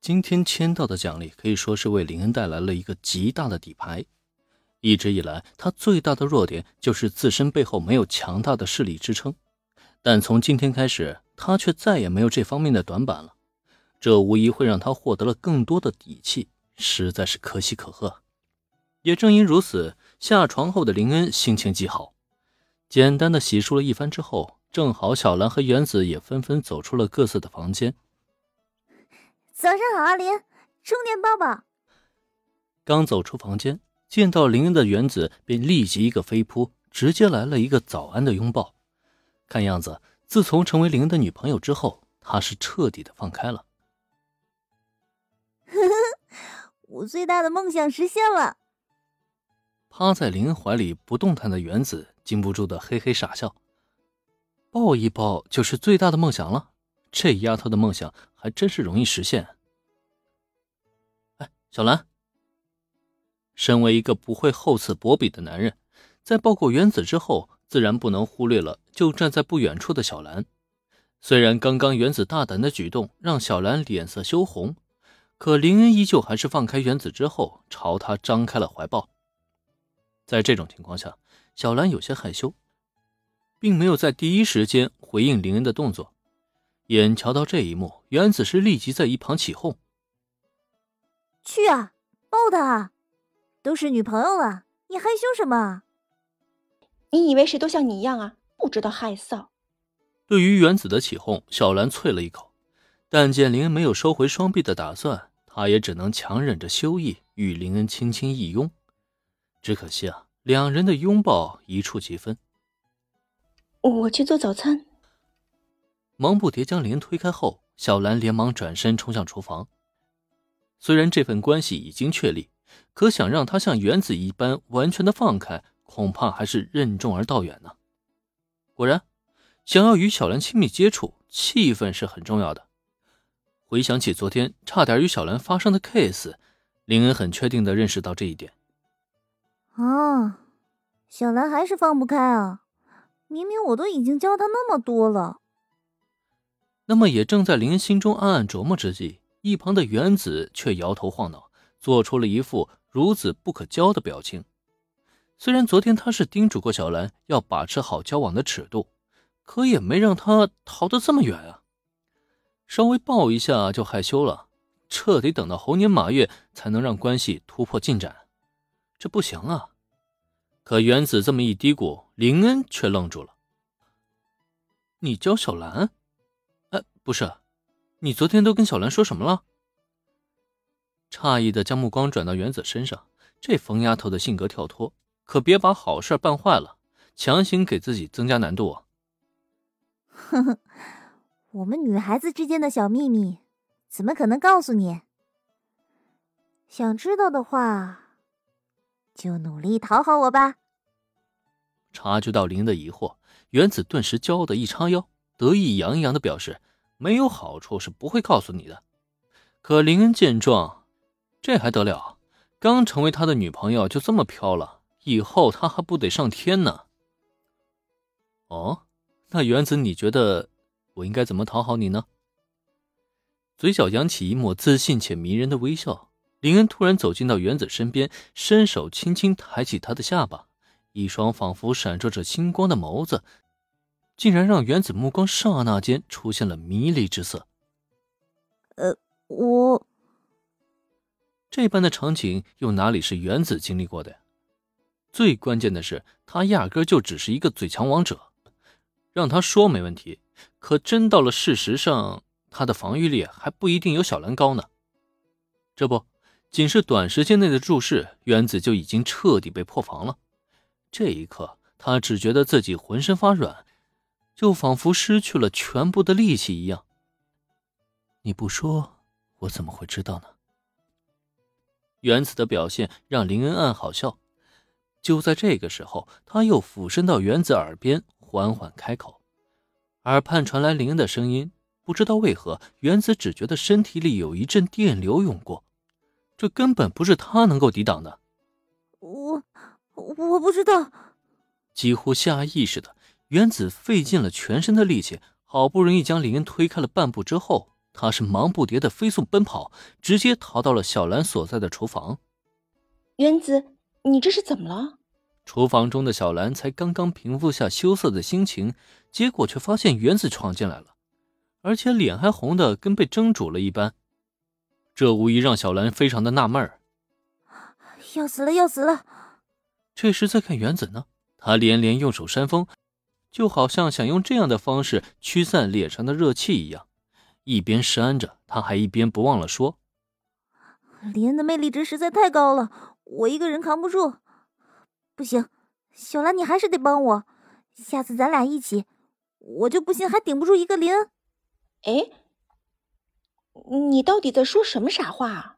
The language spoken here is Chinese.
今天签到的奖励可以说是为林恩带来了一个极大的底牌。一直以来，他最大的弱点就是自身背后没有强大的势力支撑，但从今天开始，他却再也没有这方面的短板了。这无疑会让他获得了更多的底气，实在是可喜可贺。也正因如此，下床后的林恩心情极好，简单的洗漱了一番之后，正好小兰和原子也纷纷走出了各自的房间。早上好，阿林，充电抱抱。刚走出房间，见到林恩的原子便立即一个飞扑，直接来了一个早安的拥抱。看样子，自从成为林恩的女朋友之后，他是彻底的放开了。呵呵，我最大的梦想实现了。趴在林恩怀里不动弹的原子禁不住的嘿嘿傻笑。抱一抱就是最大的梦想了。这丫头的梦想还真是容易实现。小兰，身为一个不会厚此薄彼的男人，在抱过原子之后，自然不能忽略了就站在不远处的小兰。虽然刚刚原子大胆的举动让小兰脸色羞红，可林恩依旧还是放开原子之后，朝他张开了怀抱。在这种情况下，小兰有些害羞，并没有在第一时间回应林恩的动作。眼瞧到这一幕，原子是立即在一旁起哄：“去啊，抱他啊！都是女朋友了，你害羞什么？你以为谁都像你一样啊？不知道害臊！”对于原子的起哄，小兰啐了一口，但见林恩没有收回双臂的打算，她也只能强忍着羞意与林恩轻轻一拥。只可惜啊，两人的拥抱一触即分。我去做早餐。忙不迭将林恩推开后，小兰连忙转身冲向厨房。虽然这份关系已经确立，可想让他像原子一般完全的放开，恐怕还是任重而道远呢。果然，想要与小兰亲密接触，气氛是很重要的。回想起昨天差点与小兰发生的 case，林恩很确定的认识到这一点。啊，小兰还是放不开啊！明明我都已经教她那么多了。那么，也正在林恩心中暗暗琢磨之际，一旁的原子却摇头晃脑，做出了一副孺子不可教的表情。虽然昨天他是叮嘱过小兰要把持好交往的尺度，可也没让他逃得这么远啊！稍微抱一下就害羞了，这得等到猴年马月才能让关系突破进展，这不行啊！可原子这么一嘀咕，林恩却愣住了：“你教小兰？”哎不是，你昨天都跟小兰说什么了？诧异的将目光转到原子身上，这疯丫头的性格跳脱，可别把好事办坏了，强行给自己增加难度啊！呵呵，我们女孩子之间的小秘密，怎么可能告诉你？想知道的话，就努力讨好我吧。察觉到林的疑惑，原子顿时骄傲的一叉腰，得意洋洋的表示。没有好处是不会告诉你的。可林恩见状，这还得了？刚成为他的女朋友就这么飘了，以后他还不得上天呢？哦，那原子，你觉得我应该怎么讨好你呢？嘴角扬起一抹自信且迷人的微笑，林恩突然走进到原子身边，伸手轻轻抬起他的下巴，一双仿佛闪烁着星光的眸子。竟然让原子目光刹那间出现了迷离之色。呃，我这般的场景又哪里是原子经历过的呀？最关键的是，他压根就只是一个嘴强王者，让他说没问题，可真到了事实上，他的防御力还不一定有小兰高呢。这不，仅是短时间内的注视，原子就已经彻底被破防了。这一刻，他只觉得自己浑身发软。就仿佛失去了全部的力气一样。你不说，我怎么会知道呢？原子的表现让林恩暗好笑。就在这个时候，他又俯身到原子耳边，缓缓开口。耳畔传来林恩的声音，不知道为何，原子只觉得身体里有一阵电流涌过，这根本不是他能够抵挡的。我，我不知道。几乎下意识的。原子费尽了全身的力气，好不容易将林恩推开了半步之后，他是忙不迭的飞速奔跑，直接逃到了小兰所在的厨房。原子，你这是怎么了？厨房中的小兰才刚刚平复下羞涩的心情，结果却发现原子闯进来了，而且脸还红的跟被蒸煮了一般。这无疑让小兰非常的纳闷儿。要死了，要死了！这时再看原子呢，他连连用手扇风，就好像想用这样的方式驱散脸上的热气一样。一边扇着，他还一边不忘了说：“林恩的魅力值实在太高了，我一个人扛不住。不行，小兰，你还是得帮我。下次咱俩一起，我就不信还顶不住一个林恩。”哎，你到底在说什么傻话啊？